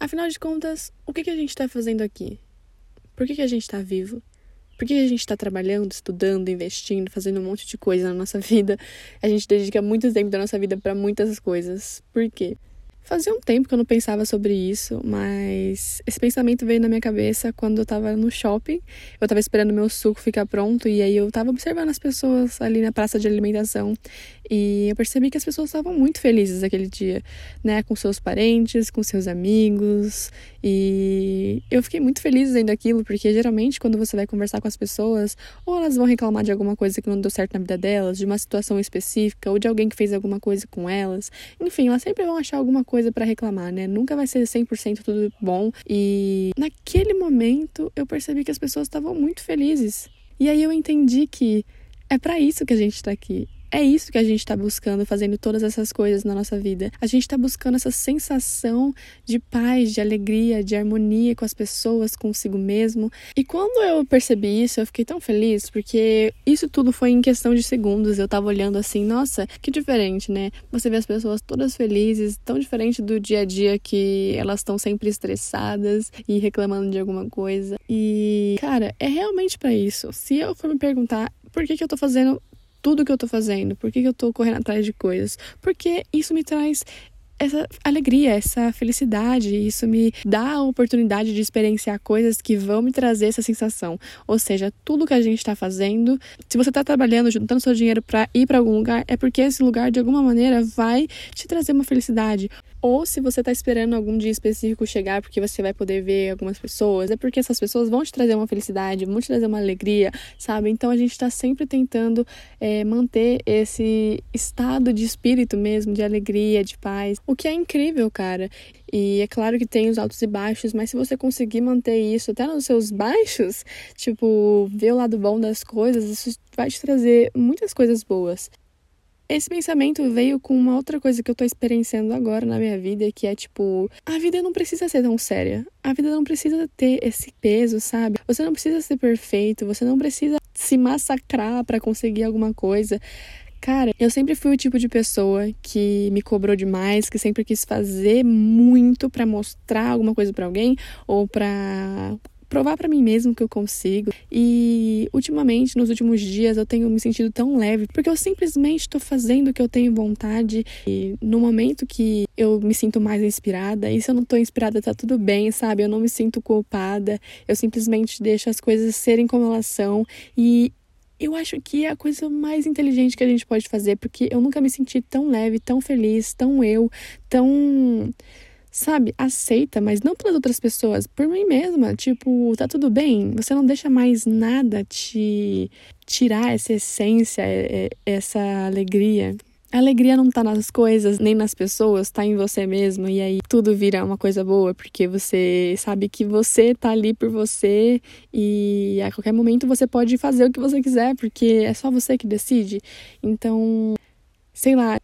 Afinal de contas, o que, que a gente está fazendo aqui? Por que, que a gente está vivo? Por que a gente está trabalhando, estudando, investindo, fazendo um monte de coisa na nossa vida? A gente dedica muito tempo da nossa vida para muitas coisas. Por quê? Fazia um tempo que eu não pensava sobre isso, mas esse pensamento veio na minha cabeça quando eu tava no shopping. Eu tava esperando meu suco ficar pronto e aí eu tava observando as pessoas ali na praça de alimentação e eu percebi que as pessoas estavam muito felizes aquele dia, né, com seus parentes, com seus amigos. E eu fiquei muito feliz vendo aquilo, porque geralmente quando você vai conversar com as pessoas, ou elas vão reclamar de alguma coisa que não deu certo na vida delas, de uma situação específica, ou de alguém que fez alguma coisa com elas. Enfim, elas sempre vão achar alguma coisa para reclamar, né? Nunca vai ser 100% tudo bom. E naquele momento eu percebi que as pessoas estavam muito felizes. E aí eu entendi que é para isso que a gente tá aqui. É isso que a gente está buscando, fazendo todas essas coisas na nossa vida. A gente está buscando essa sensação de paz, de alegria, de harmonia com as pessoas, consigo mesmo. E quando eu percebi isso, eu fiquei tão feliz, porque isso tudo foi em questão de segundos. Eu tava olhando assim, nossa, que diferente, né? Você vê as pessoas todas felizes, tão diferente do dia a dia que elas estão sempre estressadas e reclamando de alguma coisa. E, cara, é realmente para isso. Se eu for me perguntar por que, que eu tô fazendo tudo que eu tô fazendo? Por que, que eu tô correndo atrás de coisas? Porque isso me traz essa alegria, essa felicidade, isso me dá a oportunidade de experienciar coisas que vão me trazer essa sensação. Ou seja, tudo que a gente está fazendo, se você está trabalhando, juntando seu dinheiro para ir para algum lugar, é porque esse lugar de alguma maneira vai te trazer uma felicidade. Ou se você está esperando algum dia específico chegar porque você vai poder ver algumas pessoas, é porque essas pessoas vão te trazer uma felicidade, vão te trazer uma alegria, sabe? Então a gente está sempre tentando é, manter esse estado de espírito mesmo, de alegria, de paz, o que é incrível, cara. E é claro que tem os altos e baixos, mas se você conseguir manter isso até nos seus baixos, tipo, ver o lado bom das coisas, isso vai te trazer muitas coisas boas. Esse pensamento veio com uma outra coisa que eu tô experienciando agora na minha vida, que é tipo, a vida não precisa ser tão séria. A vida não precisa ter esse peso, sabe? Você não precisa ser perfeito, você não precisa se massacrar para conseguir alguma coisa. Cara, eu sempre fui o tipo de pessoa que me cobrou demais, que sempre quis fazer muito para mostrar alguma coisa para alguém ou para provar para mim mesmo que eu consigo. E ultimamente, nos últimos dias, eu tenho me sentido tão leve porque eu simplesmente estou fazendo o que eu tenho vontade. E no momento que eu me sinto mais inspirada, e se eu não estou inspirada, tá tudo bem, sabe? Eu não me sinto culpada. Eu simplesmente deixo as coisas serem como elas são e eu acho que é a coisa mais inteligente que a gente pode fazer, porque eu nunca me senti tão leve, tão feliz, tão eu, tão sabe, aceita, mas não pelas outras pessoas, por mim mesma. Tipo, tá tudo bem, você não deixa mais nada te tirar essa essência, é, é, essa alegria. A alegria não tá nas coisas, nem nas pessoas, tá em você mesmo. E aí tudo vira uma coisa boa, porque você sabe que você tá ali por você e a qualquer momento você pode fazer o que você quiser, porque é só você que decide. Então, sei lá,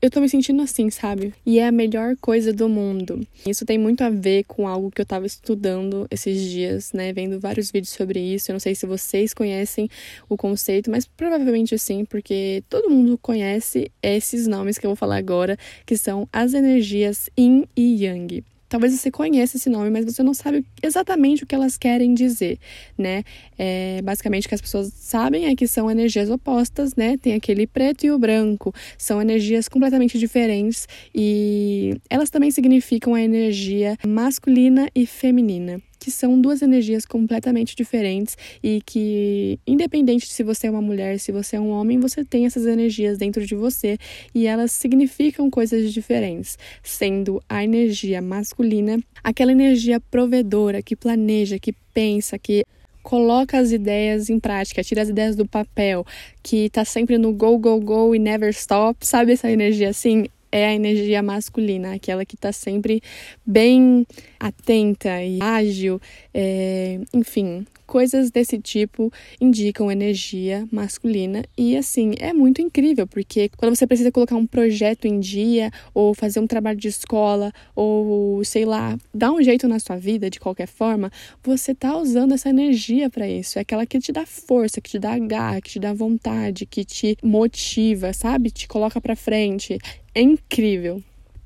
eu tô me sentindo assim, sabe? E é a melhor coisa do mundo. Isso tem muito a ver com algo que eu tava estudando esses dias, né? Vendo vários vídeos sobre isso. Eu não sei se vocês conhecem o conceito, mas provavelmente sim, porque todo mundo conhece esses nomes que eu vou falar agora, que são as energias Yin e Yang. Talvez você conheça esse nome, mas você não sabe exatamente o que elas querem dizer, né? É, basicamente, o que as pessoas sabem é que são energias opostas, né? Tem aquele preto e o branco, são energias completamente diferentes e elas também significam a energia masculina e feminina que são duas energias completamente diferentes e que, independente de se você é uma mulher, se você é um homem, você tem essas energias dentro de você e elas significam coisas diferentes, sendo a energia masculina aquela energia provedora que planeja, que pensa, que coloca as ideias em prática, tira as ideias do papel, que tá sempre no go, go, go e never stop, sabe essa energia assim? É a energia masculina, aquela que está sempre bem atenta e ágil, é, enfim, coisas desse tipo indicam energia masculina. E assim é muito incrível porque quando você precisa colocar um projeto em dia ou fazer um trabalho de escola ou sei lá dar um jeito na sua vida de qualquer forma você tá usando essa energia para isso. É aquela que te dá força que te dá garra que te dá vontade que te motiva sabe? Te coloca para frente é incrível.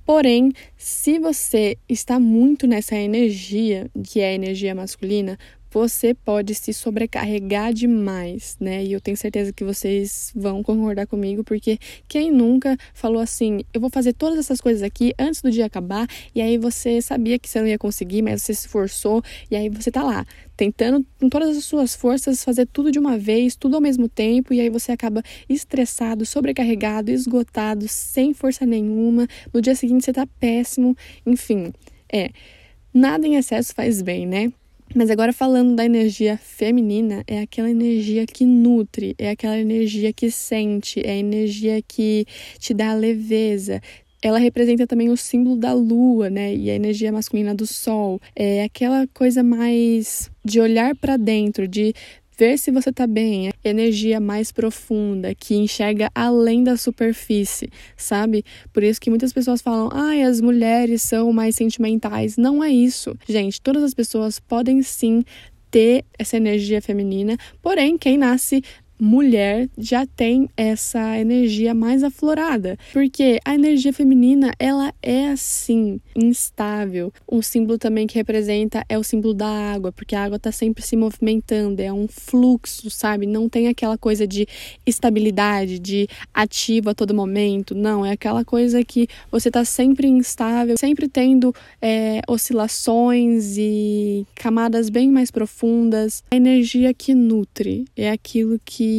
Porém, se você está muito nessa energia, que é a energia masculina, você pode se sobrecarregar demais, né? E eu tenho certeza que vocês vão concordar comigo, porque quem nunca falou assim, eu vou fazer todas essas coisas aqui antes do dia acabar, e aí você sabia que você não ia conseguir, mas você se esforçou, e aí você tá lá, tentando com todas as suas forças fazer tudo de uma vez, tudo ao mesmo tempo, e aí você acaba estressado, sobrecarregado, esgotado, sem força nenhuma. No dia seguinte você tá péssimo, enfim, é. Nada em excesso faz bem, né? Mas agora falando da energia feminina, é aquela energia que nutre, é aquela energia que sente, é a energia que te dá leveza. Ela representa também o símbolo da lua, né? E a energia masculina do sol. É aquela coisa mais de olhar para dentro, de ver se você está bem, é energia mais profunda, que enxerga além da superfície, sabe? Por isso que muitas pessoas falam, ai, ah, as mulheres são mais sentimentais. Não é isso. Gente, todas as pessoas podem sim ter essa energia feminina, porém, quem nasce mulher já tem essa energia mais aflorada, porque a energia feminina ela é assim instável. Um símbolo também que representa é o símbolo da água, porque a água está sempre se movimentando, é um fluxo, sabe? Não tem aquela coisa de estabilidade, de ativo a todo momento. Não, é aquela coisa que você está sempre instável, sempre tendo é, oscilações e camadas bem mais profundas. A energia que nutre é aquilo que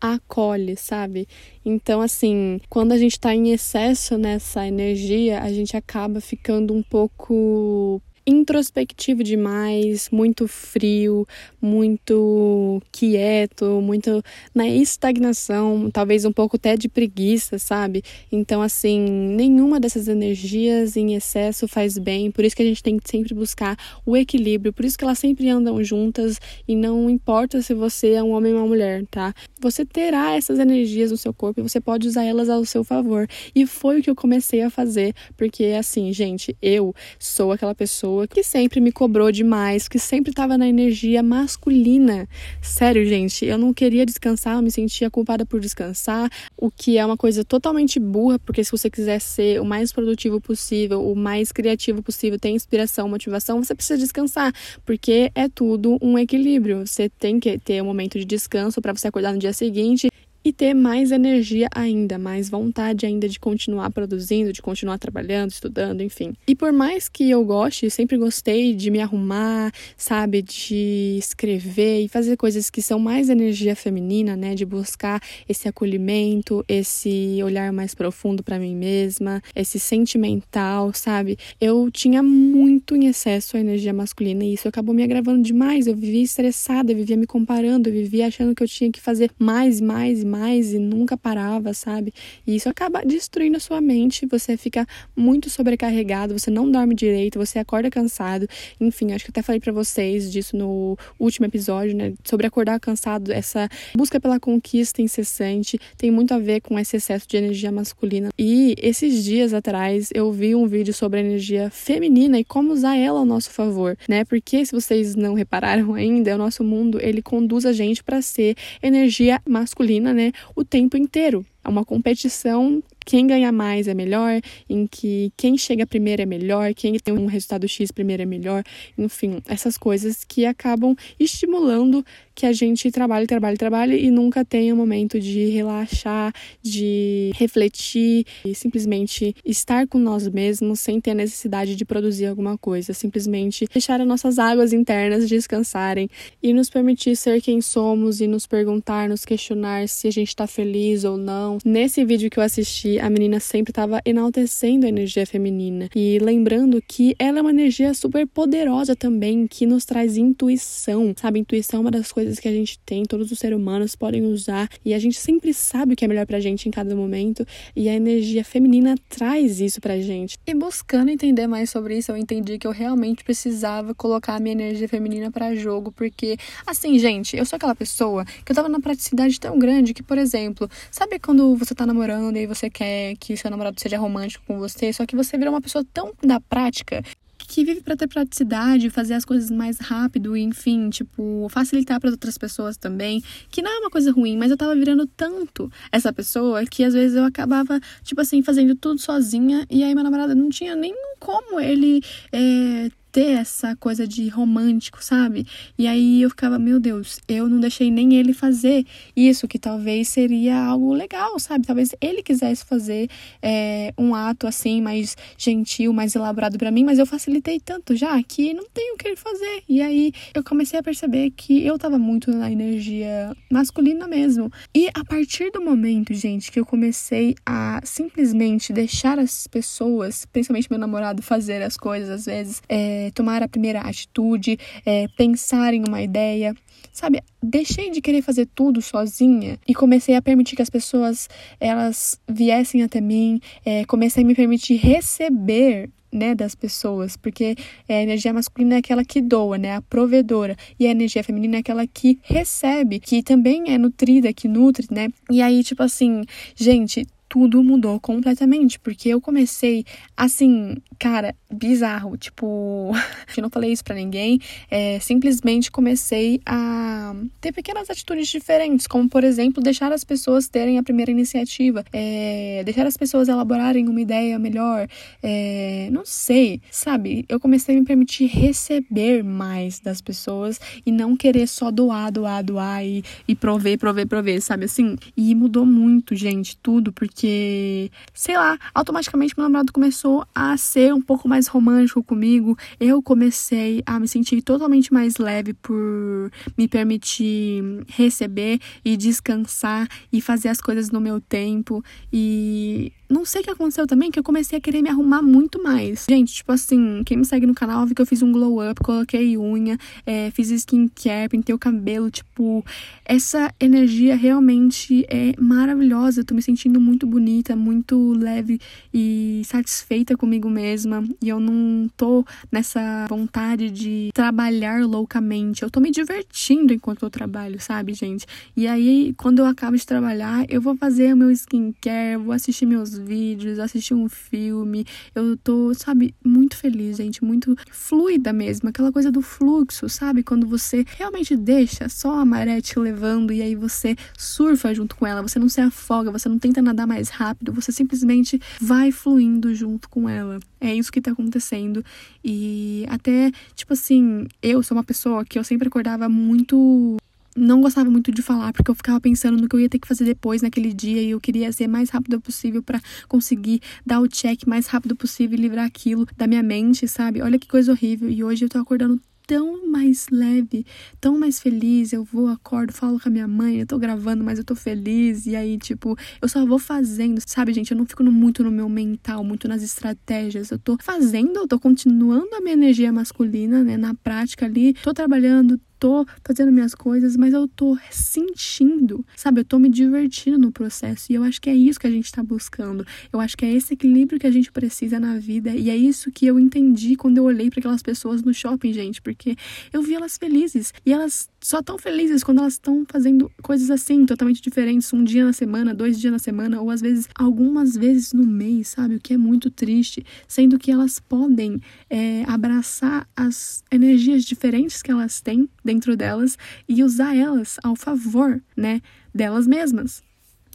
acolhe, sabe? Então, assim, quando a gente tá em excesso nessa energia, a gente acaba ficando um pouco introspectivo demais, muito frio, muito quieto, muito na estagnação, talvez um pouco até de preguiça, sabe? Então, assim, nenhuma dessas energias em excesso faz bem, por isso que a gente tem que sempre buscar o equilíbrio, por isso que elas sempre andam juntas e não importa se você é um homem ou uma mulher, tá? Você terá essas energias no seu corpo e você pode usar elas ao seu favor. E foi o que eu comecei a fazer, porque assim, gente, eu sou aquela pessoa pessoa que sempre me cobrou demais, que sempre estava na energia masculina. Sério, gente, eu não queria descansar, eu me sentia culpada por descansar, o que é uma coisa totalmente burra, porque se você quiser ser o mais produtivo possível, o mais criativo possível, ter inspiração, motivação, você precisa descansar, porque é tudo um equilíbrio. Você tem que ter um momento de descanso para você acordar no dia seguinte e ter mais energia ainda, mais vontade ainda de continuar produzindo, de continuar trabalhando, estudando, enfim. E por mais que eu goste, sempre gostei de me arrumar, sabe, de escrever e fazer coisas que são mais energia feminina, né, de buscar esse acolhimento, esse olhar mais profundo para mim mesma, esse sentimental, sabe? Eu tinha muito em excesso a energia masculina e isso acabou me agravando demais. Eu vivia estressada, eu vivia me comparando, eu vivia achando que eu tinha que fazer mais, mais e mais mais e nunca parava, sabe? E isso acaba destruindo a sua mente, você fica muito sobrecarregado, você não dorme direito, você acorda cansado. Enfim, acho que até falei para vocês disso no último episódio, né? Sobre acordar cansado, essa busca pela conquista incessante tem muito a ver com esse excesso de energia masculina. E esses dias atrás eu vi um vídeo sobre a energia feminina e como usar ela ao nosso favor, né? Porque se vocês não repararam ainda, o nosso mundo ele conduz a gente para ser energia masculina, né? O tempo inteiro. É uma competição quem ganha mais é melhor, em que quem chega primeiro é melhor, quem tem um resultado X primeiro é melhor, enfim, essas coisas que acabam estimulando que a gente trabalhe, trabalhe, trabalhe e nunca tenha um momento de relaxar, de refletir e simplesmente estar com nós mesmos sem ter a necessidade de produzir alguma coisa, simplesmente deixar as nossas águas internas descansarem e nos permitir ser quem somos e nos perguntar, nos questionar se a gente está feliz ou não. Nesse vídeo que eu assisti a menina sempre estava enaltecendo a energia feminina e lembrando que ela é uma energia super poderosa também, que nos traz intuição, sabe? Intuição é uma das coisas que a gente tem, todos os seres humanos podem usar e a gente sempre sabe o que é melhor pra gente em cada momento e a energia feminina traz isso pra gente. E buscando entender mais sobre isso, eu entendi que eu realmente precisava colocar a minha energia feminina para jogo, porque assim, gente, eu sou aquela pessoa que eu tava na praticidade tão grande que, por exemplo, sabe quando você tá namorando e você quer quer que seu namorado seja romântico com você, só que você vira uma pessoa tão da prática que vive para ter praticidade, fazer as coisas mais rápido, enfim, tipo, facilitar para outras pessoas também, que não é uma coisa ruim, mas eu tava virando tanto essa pessoa que às vezes eu acabava, tipo assim, fazendo tudo sozinha, e aí meu namorado não tinha nem como ele é, ter essa coisa de romântico, sabe? E aí eu ficava, meu Deus, eu não deixei nem ele fazer isso, que talvez seria algo legal, sabe? Talvez ele quisesse fazer é, um ato assim, mais gentil, mais elaborado para mim, mas eu facilitei tanto já que não tenho o que ele fazer. E aí eu comecei a perceber que eu tava muito na energia masculina mesmo. E a partir do momento, gente, que eu comecei a simplesmente deixar as pessoas, principalmente meu namorado, fazer as coisas às vezes, é, tomar a primeira atitude, é, pensar em uma ideia. Sabe, deixei de querer fazer tudo sozinha e comecei a permitir que as pessoas elas viessem até mim, é, comecei a me permitir receber né, das pessoas, porque a energia masculina é aquela que doa, né, a provedora, e a energia feminina é aquela que recebe, que também é nutrida, que nutre, né? E aí, tipo assim, gente, tudo mudou completamente, porque eu comecei assim, cara, bizarro, tipo, eu não falei isso para ninguém, é, simplesmente comecei a ter pequenas atitudes diferentes, como por exemplo, deixar as pessoas terem a primeira iniciativa, é, deixar as pessoas elaborarem uma ideia melhor, é, não sei, sabe? Eu comecei a me permitir receber mais das pessoas e não querer só doar, doar, doar e, e prover, prover, prover, sabe assim? E mudou muito, gente, tudo, porque porque, sei lá, automaticamente meu namorado começou a ser um pouco mais romântico comigo. Eu comecei a me sentir totalmente mais leve por me permitir receber e descansar e fazer as coisas no meu tempo. E não sei o que aconteceu também, que eu comecei a querer me arrumar muito mais. Gente, tipo assim, quem me segue no canal viu que eu fiz um glow up, coloquei unha, é, fiz skincare, pintei o cabelo. Tipo, essa energia realmente é maravilhosa. Eu tô me sentindo muito bonita, muito leve e satisfeita comigo mesma. E eu não tô nessa vontade de trabalhar loucamente. Eu tô me divertindo enquanto eu trabalho, sabe, gente? E aí, quando eu acabo de trabalhar, eu vou fazer o meu skincare, vou assistir meus vídeos, assistir um filme. Eu tô, sabe, muito feliz, gente, muito fluida mesmo, aquela coisa do fluxo, sabe? Quando você realmente deixa só a maré te levando e aí você surfa junto com ela, você não se afoga, você não tenta nadar mais rápido, você simplesmente vai fluindo junto com ela. É isso que tá acontecendo. E até, tipo assim, eu sou uma pessoa que eu sempre acordava muito não gostava muito de falar, porque eu ficava pensando no que eu ia ter que fazer depois naquele dia e eu queria ser mais rápido possível para conseguir dar o check mais rápido possível e livrar aquilo da minha mente, sabe? Olha que coisa horrível. E hoje eu tô acordando tão mais leve, tão mais feliz. Eu vou, acordo, falo com a minha mãe, eu tô gravando, mas eu tô feliz. E aí, tipo, eu só vou fazendo, sabe, gente? Eu não fico muito no meu mental, muito nas estratégias. Eu tô fazendo, eu tô continuando a minha energia masculina, né, na prática ali. Tô trabalhando, tô fazendo minhas coisas, mas eu tô sentindo, sabe? Eu tô me divertindo no processo. E eu acho que é isso que a gente tá buscando. Eu acho que é esse equilíbrio que a gente precisa na vida. E é isso que eu entendi quando eu olhei para aquelas pessoas no shopping, gente. Porque eu vi elas felizes. E elas só tão felizes quando elas estão fazendo coisas assim, totalmente diferentes, um dia na semana, dois dias na semana, ou às vezes algumas vezes no mês, sabe? O que é muito triste, sendo que elas podem é, abraçar as energias diferentes que elas têm dentro delas e usar elas ao favor, né, delas mesmas.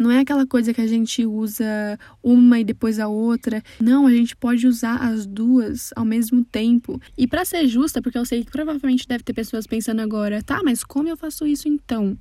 Não é aquela coisa que a gente usa uma e depois a outra. Não, a gente pode usar as duas ao mesmo tempo. E para ser justa, porque eu sei que provavelmente deve ter pessoas pensando agora, tá, mas como eu faço isso então?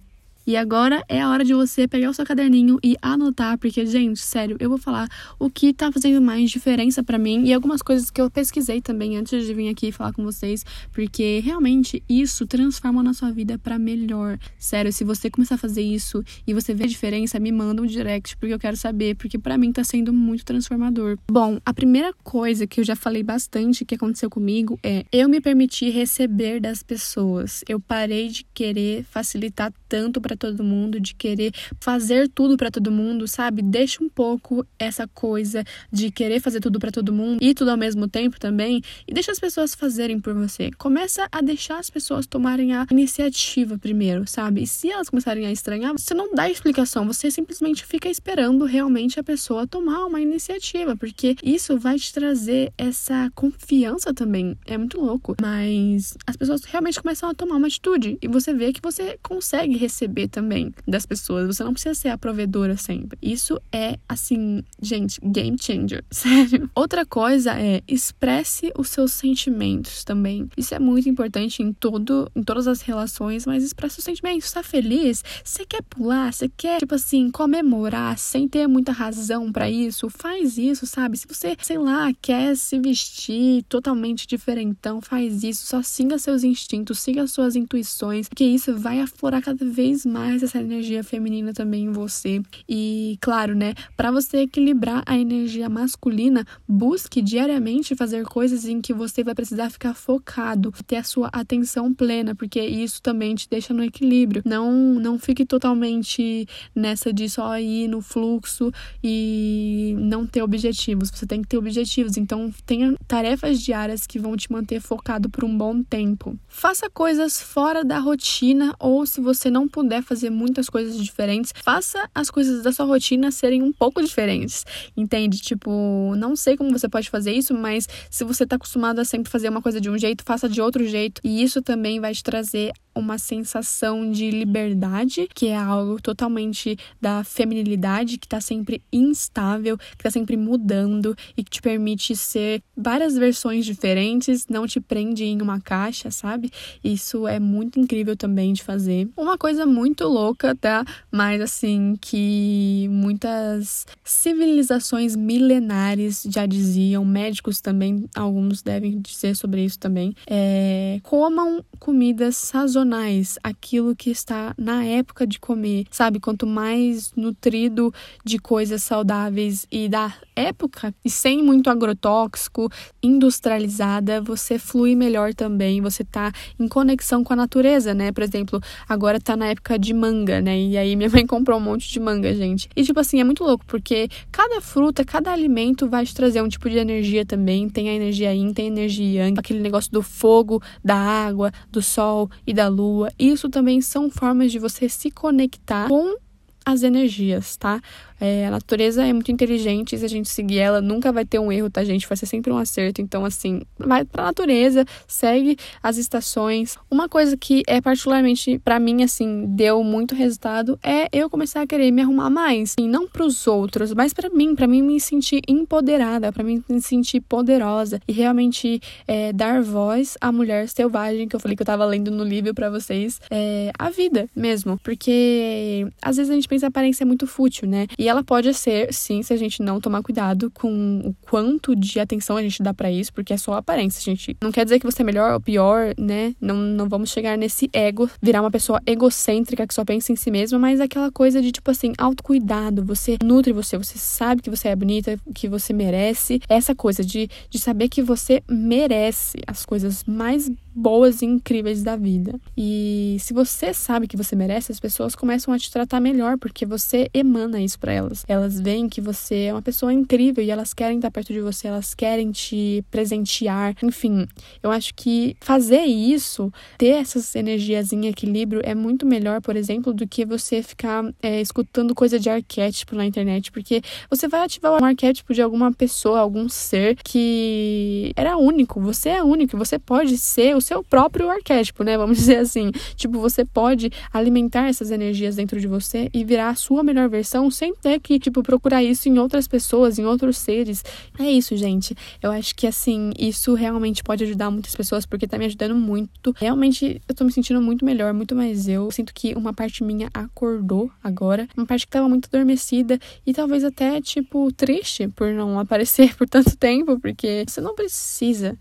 E agora é a hora de você pegar o seu caderninho e anotar, porque, gente, sério, eu vou falar o que tá fazendo mais diferença para mim e algumas coisas que eu pesquisei também antes de vir aqui falar com vocês, porque realmente isso transforma na sua vida para melhor. Sério, se você começar a fazer isso e você ver a diferença, me manda um direct, porque eu quero saber, porque para mim tá sendo muito transformador. Bom, a primeira coisa que eu já falei bastante que aconteceu comigo é eu me permitir receber das pessoas. Eu parei de querer facilitar tanto para todo mundo, de querer fazer tudo para todo mundo, sabe? Deixa um pouco essa coisa de querer fazer tudo para todo mundo e tudo ao mesmo tempo também e deixa as pessoas fazerem por você. Começa a deixar as pessoas tomarem a iniciativa primeiro, sabe? E se elas começarem a estranhar, você não dá explicação, você simplesmente fica esperando realmente a pessoa tomar uma iniciativa, porque isso vai te trazer essa confiança também. É muito louco, mas as pessoas realmente começam a tomar uma atitude e você vê que você consegue receber também das pessoas. Você não precisa ser a provedora sempre. Isso é assim, gente, game changer, sério. Outra coisa é expresse os seus sentimentos também. Isso é muito importante em todo em todas as relações, mas expresse os sentimentos. Está feliz? Você quer pular? Você quer tipo assim comemorar sem ter muita razão para isso? Faz isso, sabe? Se você, sei lá, quer se vestir totalmente diferentão, faz isso. Só siga seus instintos, siga suas intuições, porque isso vai aflorar cada vez mais essa energia feminina também em você. E claro, né, para você equilibrar a energia masculina, busque diariamente fazer coisas em que você vai precisar ficar focado, ter a sua atenção plena, porque isso também te deixa no equilíbrio. Não não fique totalmente nessa de só ir no fluxo e não ter objetivos. Você tem que ter objetivos, então tenha tarefas diárias que vão te manter focado por um bom tempo. Faça coisas fora da rotina ou se você não puder fazer muitas coisas diferentes, faça as coisas da sua rotina serem um pouco diferentes. Entende? Tipo, não sei como você pode fazer isso, mas se você tá acostumado a sempre fazer uma coisa de um jeito, faça de outro jeito. E isso também vai te trazer uma sensação de liberdade, que é algo totalmente da feminilidade, que está sempre instável, que está sempre mudando e que te permite ser várias versões diferentes, não te prende em uma caixa, sabe? Isso é muito incrível também de fazer. Uma coisa muito louca, tá? Mas assim, que muitas civilizações milenares já diziam, médicos também, alguns devem dizer sobre isso também, é comam comidas sazonais sazonais, aquilo que está na época de comer, sabe? Quanto mais nutrido de coisas saudáveis e da época e sem muito agrotóxico, industrializada, você flui melhor também, você tá em conexão com a natureza, né? Por exemplo, agora tá na época de manga, né? E aí minha mãe comprou um monte de manga, gente. E tipo assim, é muito louco, porque cada fruta, cada alimento vai te trazer um tipo de energia também. Tem a energia yin, tem a energia yang, aquele negócio do fogo, da água, do sol e da lua. Isso também são formas de você se conectar com as energias, tá? É, a natureza é muito inteligente, se a gente seguir ela, nunca vai ter um erro, tá, gente? Vai ser sempre um acerto. Então, assim, vai pra natureza, segue as estações. Uma coisa que é particularmente para mim, assim, deu muito resultado é eu começar a querer me arrumar mais. E não pros outros, mas para mim, para mim me sentir empoderada, para mim me sentir poderosa e realmente é, dar voz à mulher selvagem que eu falei que eu tava lendo no livro para vocês, é, a vida mesmo. Porque às vezes a gente pensa a aparência é muito fútil, né? E ela pode ser, sim, se a gente não tomar cuidado com o quanto de atenção a gente dá para isso, porque é só aparência, gente. Não quer dizer que você é melhor ou pior, né? Não, não vamos chegar nesse ego, virar uma pessoa egocêntrica que só pensa em si mesma, mas aquela coisa de, tipo assim, autocuidado. Você nutre você, você sabe que você é bonita, que você merece. Essa coisa de, de saber que você merece as coisas mais boas e incríveis da vida. E se você sabe que você merece, as pessoas começam a te tratar melhor, porque você emana isso para elas. Elas veem que você é uma pessoa incrível e elas querem estar perto de você, elas querem te presentear. Enfim, eu acho que fazer isso, ter essas energias em equilíbrio, é muito melhor, por exemplo, do que você ficar é, escutando coisa de arquétipo na internet, porque você vai ativar um arquétipo de alguma pessoa, algum ser que era único. Você é único, você pode ser o seu próprio arquétipo, né? Vamos dizer assim. Tipo, você pode alimentar essas energias dentro de você e virar a sua melhor versão sem ter que, tipo, procurar isso em outras pessoas, em outros seres. É isso, gente. Eu acho que, assim, isso realmente pode ajudar muitas pessoas porque tá me ajudando muito. Realmente, eu tô me sentindo muito melhor, muito mais eu. Sinto que uma parte minha acordou agora, uma parte que tava muito adormecida e talvez até, tipo, triste por não aparecer por tanto tempo, porque você não precisa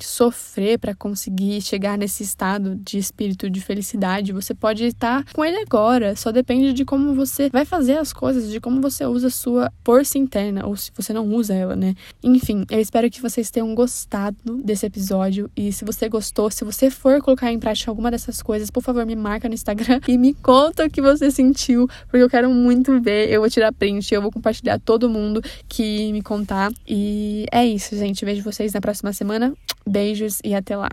sofrer para conseguir chegar nesse estado de espírito de felicidade. Você pode estar com ele agora, só depende de como você vai fazer as coisas, de como você usa a sua força interna, ou se você não usa ela, né? Enfim, eu espero que vocês tenham gostado desse episódio e se você gostou, se você for colocar em prática alguma dessas coisas, por favor, me marca no Instagram e me conta o que você sentiu, porque eu quero muito ver. Eu vou tirar print, eu vou compartilhar todo mundo que me contar. E é isso, gente. Vejo vocês na próxima semana. Beijos e até lá.